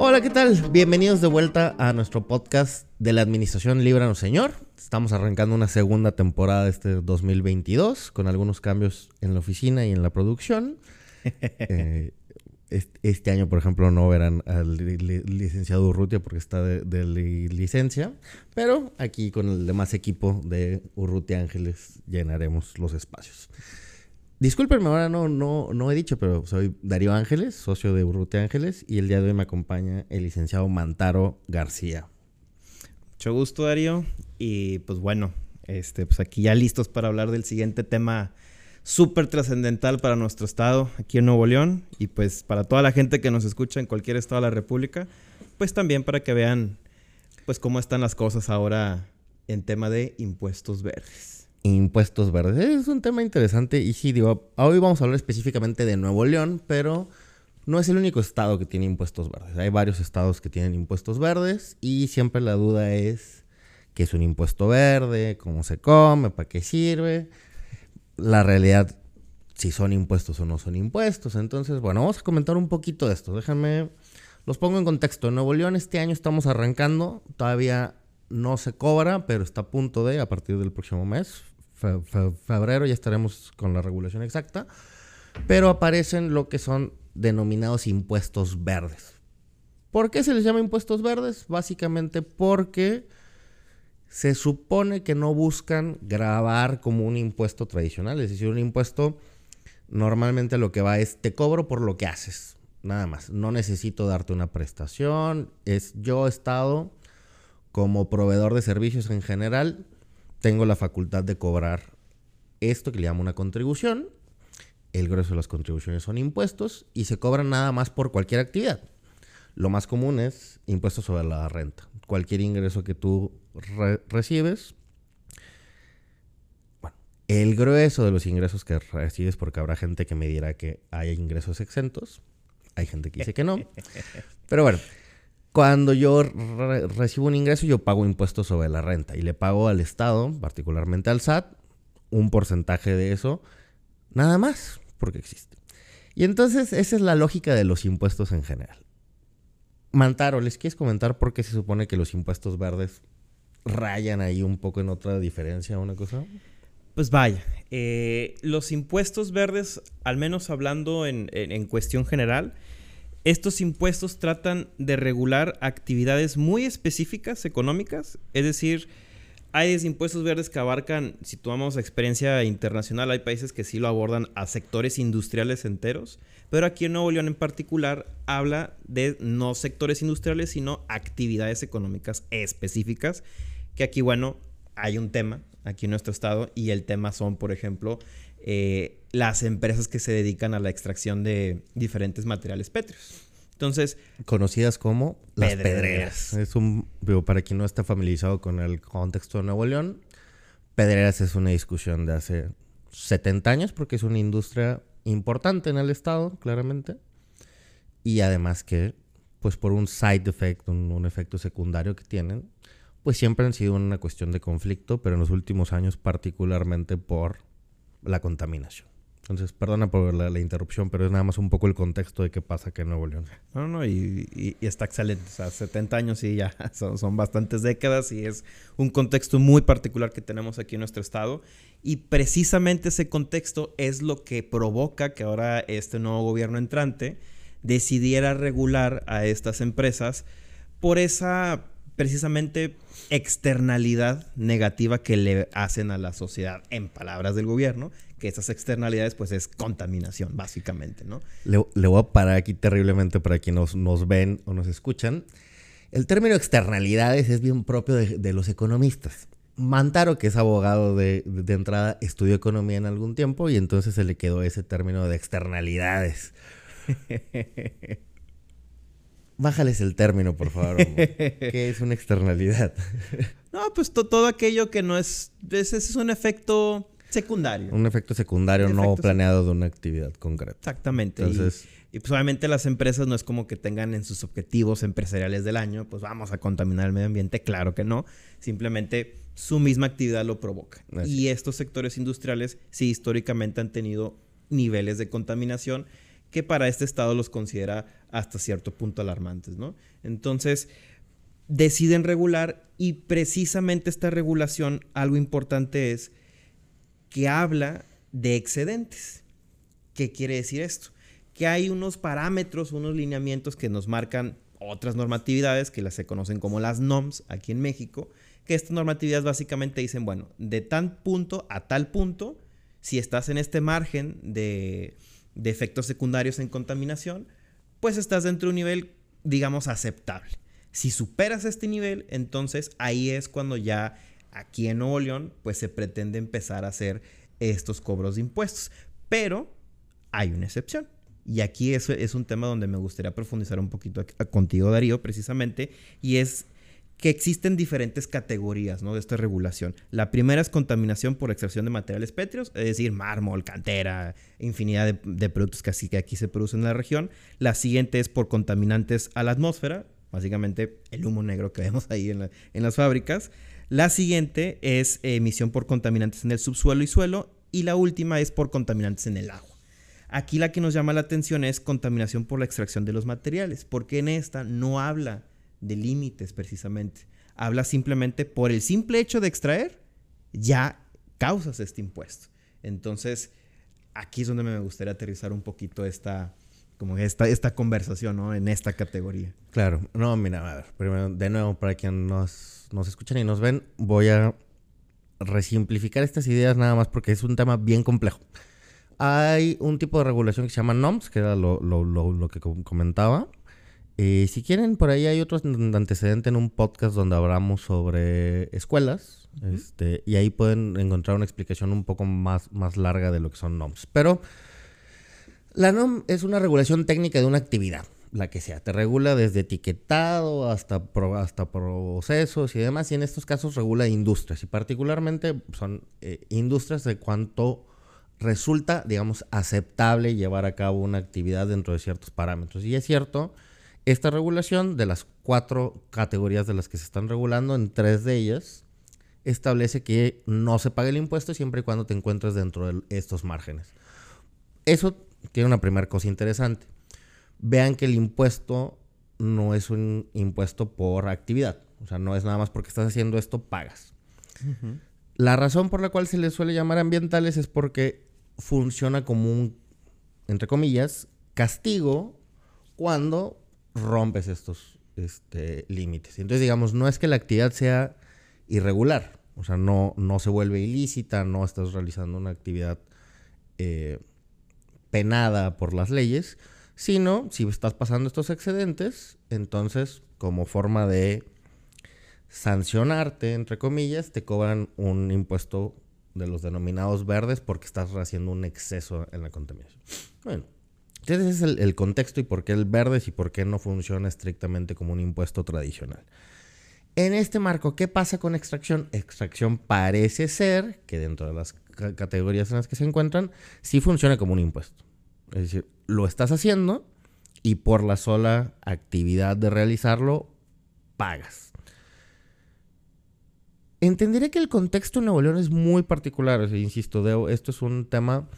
Hola, ¿qué tal? Bienvenidos de vuelta a nuestro podcast de la Administración Líbranos Señor. Estamos arrancando una segunda temporada de este 2022 con algunos cambios en la oficina y en la producción. Eh, este año, por ejemplo, no verán al licenciado Urrutia porque está de, licencia, pero aquí con el demás equipo de Urrutia Ángeles llenaremos los espacios. Discúlpenme, ahora no, no, no he dicho, pero soy Darío Ángeles, socio de Urrutia Ángeles, y el día de hoy me acompaña el licenciado Mantaro García. Mucho gusto, Darío. Y pues bueno, este, pues aquí ya listos para hablar del siguiente tema súper trascendental para nuestro estado, aquí en Nuevo León, y pues para toda la gente que nos escucha en cualquier estado de la República, pues también para que vean pues cómo están las cosas ahora en tema de impuestos verdes. Impuestos verdes. Es un tema interesante y sí, digo, hoy vamos a hablar específicamente de Nuevo León, pero no es el único estado que tiene impuestos verdes. Hay varios estados que tienen impuestos verdes y siempre la duda es qué es un impuesto verde, cómo se come, para qué sirve la realidad, si son impuestos o no son impuestos. Entonces, bueno, vamos a comentar un poquito de esto. Déjenme, los pongo en contexto. En Nuevo León este año estamos arrancando, todavía no se cobra, pero está a punto de, a partir del próximo mes, febrero, ya estaremos con la regulación exacta. Pero aparecen lo que son denominados impuestos verdes. ¿Por qué se les llama impuestos verdes? Básicamente porque se supone que no buscan grabar como un impuesto tradicional, es decir, un impuesto normalmente lo que va es te cobro por lo que haces, nada más, no necesito darte una prestación, es yo estado como proveedor de servicios en general, tengo la facultad de cobrar esto que le llamo una contribución, el grueso de las contribuciones son impuestos y se cobran nada más por cualquier actividad. Lo más común es impuestos sobre la renta. Cualquier ingreso que tú recibes. Bueno, el grueso de los ingresos que recibes, porque habrá gente que me dirá que hay ingresos exentos. Hay gente que dice que no. Pero bueno, cuando yo recibo un ingreso, yo pago impuestos sobre la renta y le pago al Estado, particularmente al SAT, un porcentaje de eso, nada más, porque existe. Y entonces esa es la lógica de los impuestos en general. Mantaro, ¿les quieres comentar por qué se supone que los impuestos verdes rayan ahí un poco en otra diferencia una cosa? Pues vaya, eh, los impuestos verdes, al menos hablando en, cuestión general, estos impuestos tratan de regular actividades muy específicas económicas, es decir, hay impuestos verdes que abarcan, si tomamos experiencia internacional, hay países que sí lo abordan a sectores industriales enteros, pero aquí en Nuevo León en particular habla de no sectores industriales, sino actividades económicas específicas, que aquí, bueno, hay un tema aquí en nuestro estado y el tema son, por ejemplo, eh, las empresas que se dedican a la extracción de diferentes materiales pétreos. Entonces, conocidas como las pedreras. Es un, para quien no está familiarizado con el contexto de Nuevo León, pedreras es una discusión de hace 70 años porque es una industria importante en el estado, claramente. Y además que, pues por un side effect, un, efecto secundario que tienen, pues siempre han sido una cuestión de conflicto, pero en los últimos años particularmente por la contaminación. Entonces, perdona por la, interrupción, pero es nada más un poco el contexto de qué pasa aquí en Nuevo León. No, no, y, está excelente. O sea, 70 años y ya son, son, bastantes décadas y es un contexto muy particular que tenemos aquí en nuestro estado. Y precisamente ese contexto es lo que provoca que ahora este nuevo gobierno entrante decidiera regular a estas empresas por esa precisamente externalidad negativa que le hacen a la sociedad en palabras del gobierno, que esas externalidades pues es contaminación básicamente, ¿no? Le, voy a parar aquí terriblemente para quienes nos, ven o nos escuchan. El término externalidades es bien propio de, los economistas. Mantaro, que es abogado de, de, entrada, estudió economía en algún tiempo y entonces se le quedó ese término de externalidades. Bájales el término, por favor. ¿Qué es una externalidad? no, pues todo aquello que no es, Ese es un efecto secundario. Un efecto secundario no planeado de una actividad concreta. Exactamente. Entonces... Y, pues obviamente las empresas no es como que tengan en sus objetivos empresariales del año, pues vamos a contaminar el medio ambiente, claro que no. Simplemente su misma actividad lo provoca. Y estos sectores industriales sí históricamente han tenido niveles de contaminación que para este estado los considera hasta cierto punto alarmantes, ¿no? Entonces, deciden regular y precisamente esta regulación, algo importante es que habla de excedentes. ¿Qué quiere decir esto? Que hay unos parámetros, unos lineamientos que nos marcan otras normatividades que las se conocen como las NOMS aquí en México, que estas normatividades básicamente dicen, bueno, de tal punto a tal punto, si estás en este margen de, de efectos secundarios en contaminación, pues estás dentro de un nivel, digamos, aceptable. Si superas este nivel, entonces ahí es cuando ya aquí en Nuevo León, pues se pretende empezar a hacer estos cobros de impuestos. Pero hay una excepción. Y aquí eso es un tema donde me gustaría profundizar un poquito contigo, Darío, precisamente, y es que existen diferentes categorías ¿no? de esta regulación. La primera es contaminación por extracción de materiales pétreos, es decir, mármol, cantera, infinidad de, productos que, así, que aquí se producen en la región. La siguiente es por contaminantes a la atmósfera, básicamente el humo negro que vemos ahí en, en las fábricas. La siguiente es emisión por contaminantes en el subsuelo y suelo. Y la última es por contaminantes en el agua. Aquí la que nos llama la atención es contaminación por la extracción de los materiales, porque en esta no habla de límites precisamente. Habla simplemente por el simple hecho de extraer, ya causas este impuesto. Entonces, aquí es donde me gustaría aterrizar un poquito esta, como esta, esta conversación, ¿no? En esta categoría. Claro. No, mira, a ver, primero, de nuevo, para quien nos, nos escuchan y nos ven, voy a resimplificar estas ideas nada más porque es un tema bien complejo. Hay un tipo de regulación que se llama NOMS, que era lo, lo, lo que comentaba, eh, si quieren, por ahí hay otros antecedentes en un podcast donde hablamos sobre escuelas. este, y ahí pueden encontrar una explicación un poco más, más larga de lo que son NOMs. Pero la NOM es una regulación técnica de una actividad, la que sea. Te regula desde etiquetado hasta, hasta procesos y demás. Y en estos casos regula industrias. Y particularmente son eh, industrias de cuánto resulta, digamos, aceptable llevar a cabo una actividad dentro de ciertos parámetros. Y es cierto esta regulación, de las cuatro categorías de las que se están regulando, en tres de ellas, establece que no se pague el impuesto siempre y cuando te encuentres dentro de estos márgenes. Eso tiene una primera cosa interesante. Vean que el impuesto no es un impuesto por actividad. O sea, no es nada más porque estás haciendo esto, pagas. La razón por la cual se le suele llamar ambientales es porque funciona como un, entre comillas, castigo cuando rompes estos este, límites. Entonces, digamos, no es que la actividad sea irregular, o sea, no, no se vuelve ilícita, no estás realizando una actividad eh, penada por las leyes, sino si estás pasando estos excedentes, entonces, como forma de sancionarte, entre comillas, te cobran un impuesto de los denominados verdes porque estás haciendo un exceso en la contaminación. Bueno, ese es el, contexto y por qué el verde y por qué no funciona estrictamente como un impuesto tradicional. En este marco, ¿qué pasa con extracción? Extracción parece ser que dentro de las categorías en las que se encuentran, sí funciona como un impuesto. Es decir, lo estás haciendo y por la sola actividad de realizarlo, pagas. Entenderé que el contexto en Nuevo León es muy particular. insisto, esto es un tema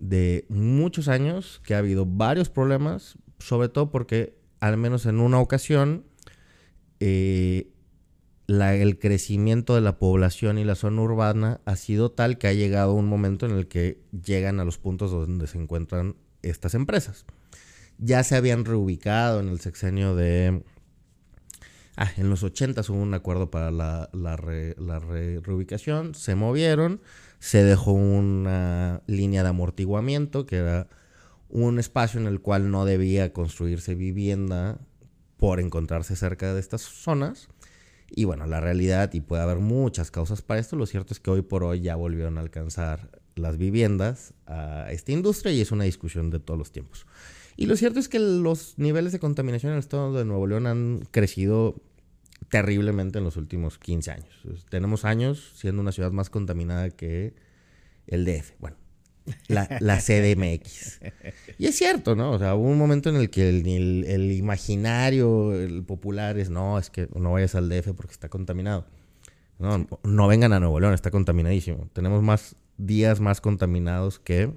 de muchos años que ha habido varios problemas, sobre todo porque al menos en una ocasión eh, el crecimiento de la población y la zona urbana ha sido tal que ha llegado un momento en el que llegan a los puntos donde se encuentran estas empresas. Ya se habían reubicado en el sexenio de... Ah, en los 80 hubo un acuerdo para la, la reubicación, se movieron, se dejó una línea de amortiguamiento, que era un espacio en el cual no debía construirse vivienda por encontrarse cerca de estas zonas. Y bueno, la realidad, y puede haber muchas causas para esto, lo cierto es que hoy por hoy ya volvieron a alcanzar las viviendas a esta industria y es una discusión de todos los tiempos. Y lo cierto es que los niveles de contaminación en el estado de Nuevo León han crecido terriblemente en los últimos 15 años. tenemos años siendo una ciudad más contaminada que el DF. Bueno, la, CDMX. Y es cierto, ¿no? O sea, hubo un momento en el que el, imaginario, el popular es, no, es que no vayas al DF porque está contaminado. No, no vengan a Nuevo León, está contaminadísimo. Tenemos más días más contaminados que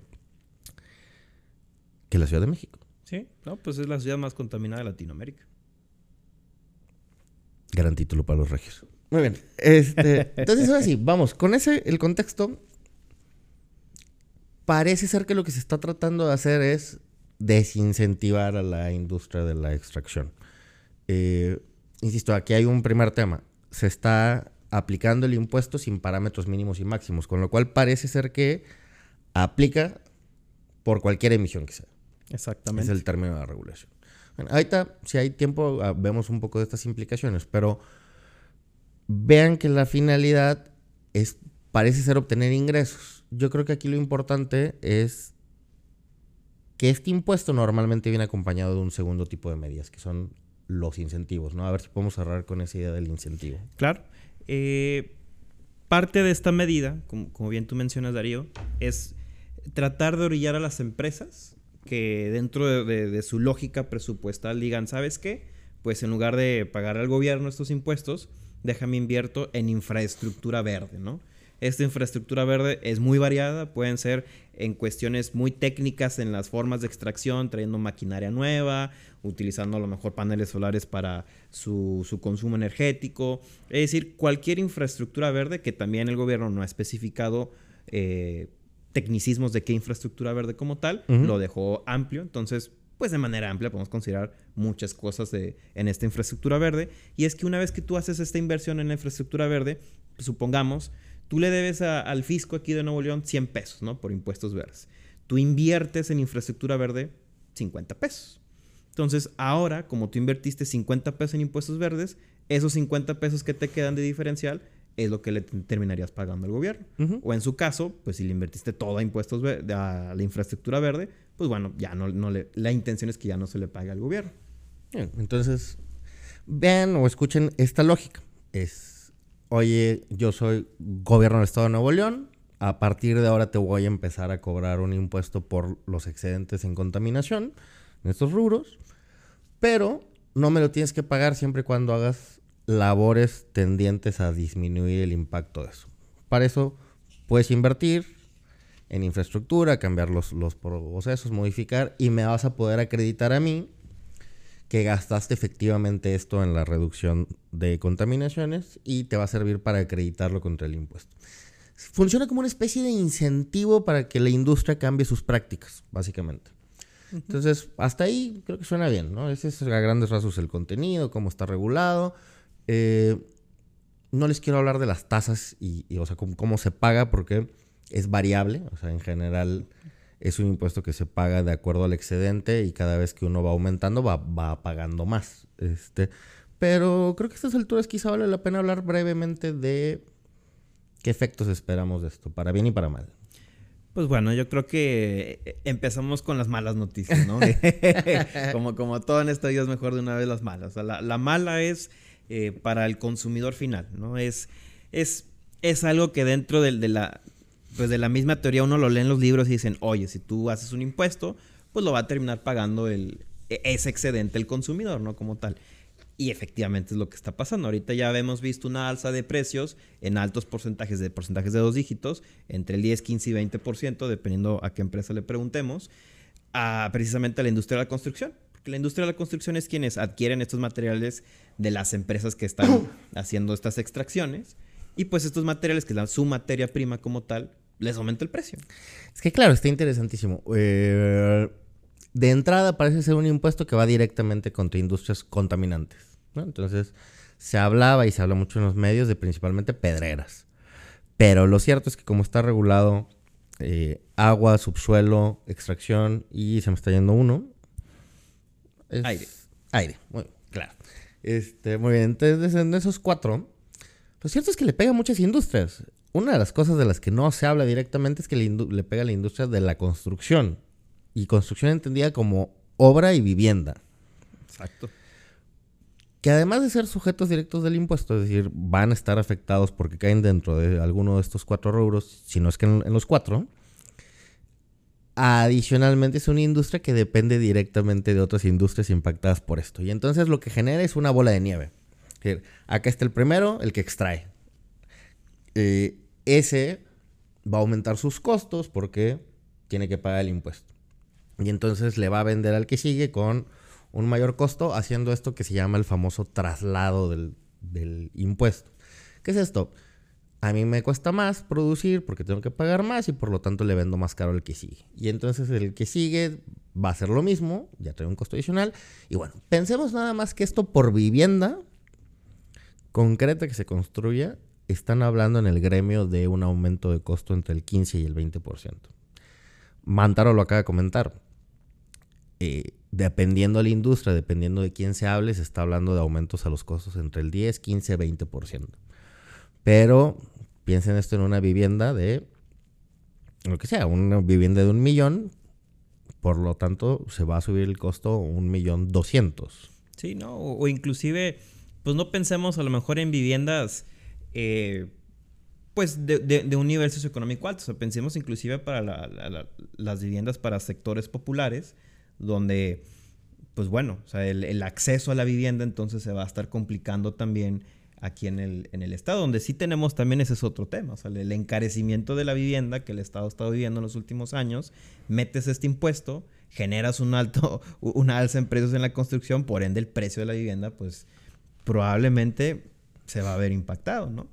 que la Ciudad de México. Sí, no, pues es la ciudad más contaminada de Latinoamérica. Gran título para los regios. Muy bien. Este, entonces, ahora sí, vamos, con ese, el contexto, parece ser que lo que se está tratando de hacer es desincentivar a la industria de la extracción. Eh, insisto, aquí hay un primer tema. Se está aplicando el impuesto sin parámetros mínimos y máximos, con lo cual parece ser que aplica por cualquier emisión que sea. Exactamente. Es el término de la regulación. Bueno, ahorita, si hay tiempo, ah, vemos un poco de estas implicaciones, pero vean que la finalidad es, parece ser obtener ingresos. Yo creo que aquí lo importante es que este impuesto normalmente viene acompañado de un segundo tipo de medidas, que son los incentivos, ¿no? A ver si podemos cerrar con esa idea del incentivo. Claro. Eh, parte de esta medida, como, bien tú mencionas, Darío, es tratar de orillar a las empresas que dentro de, su lógica presupuestal digan, ¿sabes qué? Pues en lugar de pagar al gobierno estos impuestos, déjame invierto en infraestructura verde, ¿no? Esta infraestructura verde es muy variada, pueden ser en cuestiones muy técnicas en las formas de extracción, trayendo maquinaria nueva, utilizando a lo mejor paneles solares para su, consumo energético, es decir, cualquier infraestructura verde que también el gobierno no ha especificado eh, tecnicismos de qué infraestructura verde como tal, lo dejó amplio, entonces pues de manera amplia podemos considerar muchas cosas de, en esta infraestructura verde. Y es que una vez que tú haces esta inversión en la infraestructura verde, supongamos, tú le debes al fisco aquí de Nuevo León 100 pesos, ¿no? Por impuestos verdes. Tú inviertes en infraestructura verde 50 pesos. Entonces, ahora, como tú invertiste 50 pesos en impuestos verdes, esos 50 pesos que te quedan de diferencial es lo que le terminarías pagando al gobierno. O en su caso, pues si le invertiste todo a impuestos a la infraestructura verde, pues bueno, ya no, no le, la intención es que ya no se le pague al gobierno. entonces, vean o escuchen esta lógica. Es oye, yo soy gobierno del Estado de Nuevo León, a partir de ahora te voy a empezar a cobrar un impuesto por los excedentes en contaminación en estos rubros, pero no me lo tienes que pagar siempre y cuando hagas labores tendientes a disminuir el impacto de eso. Para eso puedes invertir en infraestructura, cambiar los, los procesos, modificar y me vas a poder acreditar a mí que gastaste efectivamente esto en la reducción de contaminaciones y te va a servir para acreditarlo contra el impuesto. Funciona como una especie de incentivo para que la industria cambie sus prácticas, básicamente. Entonces, hasta ahí creo que suena bien, ¿no? Ese es a grandes rasgos el contenido, cómo está regulado. Eh, no les quiero hablar de las tasas y, o sea, cómo, se paga porque es variable. O sea, en general es un impuesto que se paga de acuerdo al excedente y cada vez que uno va aumentando va, va pagando más. Este, pero creo que a estas alturas quizá vale la pena hablar brevemente de qué efectos esperamos de esto, para bien y para mal. Pues bueno, yo creo que eh, empezamos con las malas noticias, ¿no? como, como todo en esta vida es mejor de una vez las malas. la, mala es eh, para el consumidor final, ¿no? Es, es, es algo que dentro de, de, la, pues de la misma teoría uno lo lee en los libros y dicen, oye, si tú haces un impuesto, pues lo va a terminar pagando el, e, ese excedente el consumidor, ¿no? Como tal. Y efectivamente es lo que está pasando. Ahorita ya hemos visto una alza de precios en altos porcentajes de porcentajes de dos dígitos, entre el 10, 15 y 20%, dependiendo a qué empresa le preguntemos, a precisamente a la industria de la construcción. Porque la industria de la construcción es quienes adquieren estos materiales de las empresas que están haciendo estas extracciones. Y pues estos materiales, que es su materia prima como tal, les aumenta el precio. Es que claro, está interesantísimo. Eh, de entrada parece ser un impuesto que va directamente contra industrias contaminantes. Entonces, se hablaba y se habla mucho en los medios de principalmente pedreras. Pero lo cierto es que como está regulado eh, agua, subsuelo, extracción y se me está yendo uno. aire. Aire, muy claro. Este, muy bien, entonces en esos cuatro, lo cierto es que le pega a muchas industrias una de las cosas de las que no se habla directamente es que le, pega a la industria de la construcción. Y construcción entendida como obra y vivienda. Exacto. Que además de ser sujetos directos del impuesto, es decir, van a estar afectados porque caen dentro de alguno de estos cuatro rubros, si no es que en, los cuatro, adicionalmente es una industria que depende directamente de otras industrias impactadas por esto. Y entonces lo que genera es una bola de nieve. acá está el primero, el que extrae. Eh, ese va a aumentar sus costos porque tiene que pagar el impuesto. Y entonces le va a vender al que sigue con un mayor costo haciendo esto que se llama el famoso traslado del, del impuesto. ¿Qué es esto? A mí me cuesta más producir porque tengo que pagar más y por lo tanto le vendo más caro al que sigue. Y entonces el que sigue va a hacer lo mismo, ya trae un costo adicional. Y bueno, pensemos nada más que esto por vivienda concreta que se construya, están hablando en el gremio de un aumento de costo entre el 15 y el 20%. Mantaro lo acaba de comentar. Eh, dependiendo de la industria, dependiendo de quién se hable, se está hablando de aumentos a los costos entre el 10, 15, 20%. Pero piensen esto en una vivienda de, lo que sea, una vivienda de un millón, por lo tanto se va a subir el costo un millón doscientos. Sí, ¿no? O, inclusive, pues no pensemos a lo mejor en viviendas, eh, pues de, un nivel socioeconómico alto. O sea, pensemos inclusive para las viviendas para sectores populares, donde, pues bueno, o sea, el, acceso a la vivienda entonces se va a estar complicando también aquí en el, en el Estado, donde sí tenemos también ese es otro tema, o sea, el encarecimiento de la vivienda que el Estado ha estado viviendo en los últimos años, metes este impuesto, generas un alto, una alza en precios en la construcción, por ende el precio de la vivienda, pues probablemente se va a ver impactado, ¿no?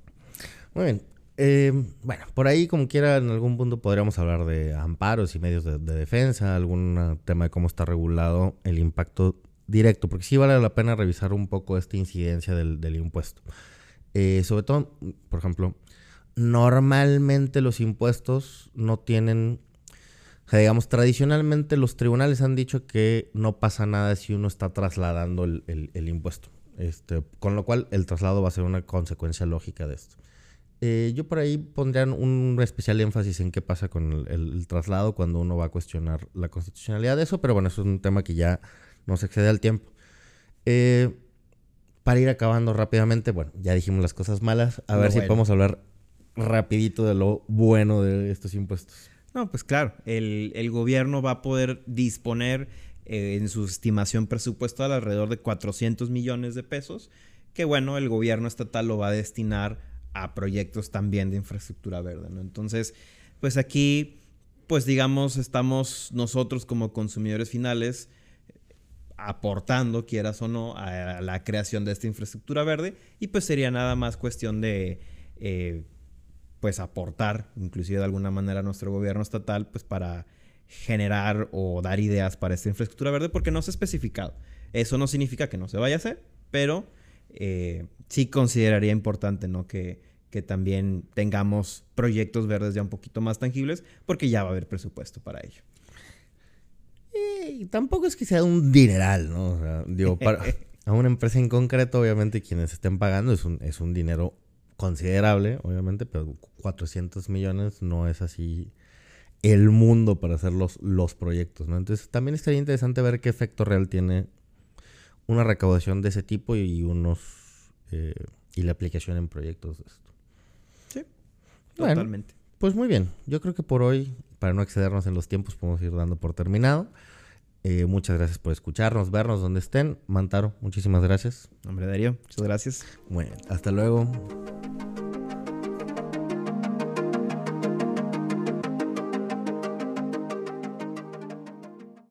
Muy bien. Eh, bueno, por ahí como quiera en algún punto podríamos hablar de amparos y medios de, defensa, algún tema de cómo está regulado el impacto directo, porque sí vale la pena revisar un poco esta incidencia del, impuesto. Eh, sobre todo, por ejemplo, normalmente los impuestos no tienen, digamos, tradicionalmente los tribunales han dicho que no pasa nada si uno está trasladando el, impuesto. Este, con lo cual el traslado va a ser una consecuencia lógica de esto. Eh, yo por ahí pondría un especial énfasis en qué pasa con el, traslado cuando uno va a cuestionar la constitucionalidad de eso, pero bueno, eso es un tema que ya nos excede al tiempo. Eh, para ir acabando rápidamente, bueno, ya dijimos las cosas malas, a ver si podemos hablar rapidito de lo bueno de estos impuestos. No, pues claro, el, gobierno va a poder disponer eh, en su estimación presupuestal alrededor de 400 millones de pesos, que bueno, el gobierno estatal lo va a destinar a proyectos también de infraestructura verde, ¿no? Entonces, pues aquí, pues digamos, estamos nosotros como consumidores finales aportando, quieras o no, a la creación de esta infraestructura verde y pues sería nada más cuestión de, eh, pues aportar, inclusive de alguna manera a nuestro gobierno estatal, pues para generar o dar ideas para esta infraestructura verde porque no se ha especificado. Eso no significa que no se vaya a hacer, pero eh, sí consideraría importante, ¿no? Que, que también tengamos proyectos verdes ya un poquito más tangibles, porque ya va a haber presupuesto para ello. Tampoco es que sea un dineral, ¿no? O sea, digo, para, a una empresa en concreto, obviamente, quienes estén pagando es un, es un dinero considerable, obviamente, pero 400 millones no es así el mundo para hacer los, los proyectos, ¿no? Entonces, también estaría interesante ver qué efecto real tiene una recaudación de ese tipo y unos eh, y la aplicación en proyectos de esto. Sí, totalmente. pues muy bien, yo creo que por hoy, para no excedernos en los tiempos, podemos ir dando por terminado. Eh, muchas gracias por escucharnos, vernos donde estén. Mantaro, muchísimas gracias. Hombre, Darío, muchas gracias. Bueno, hasta luego.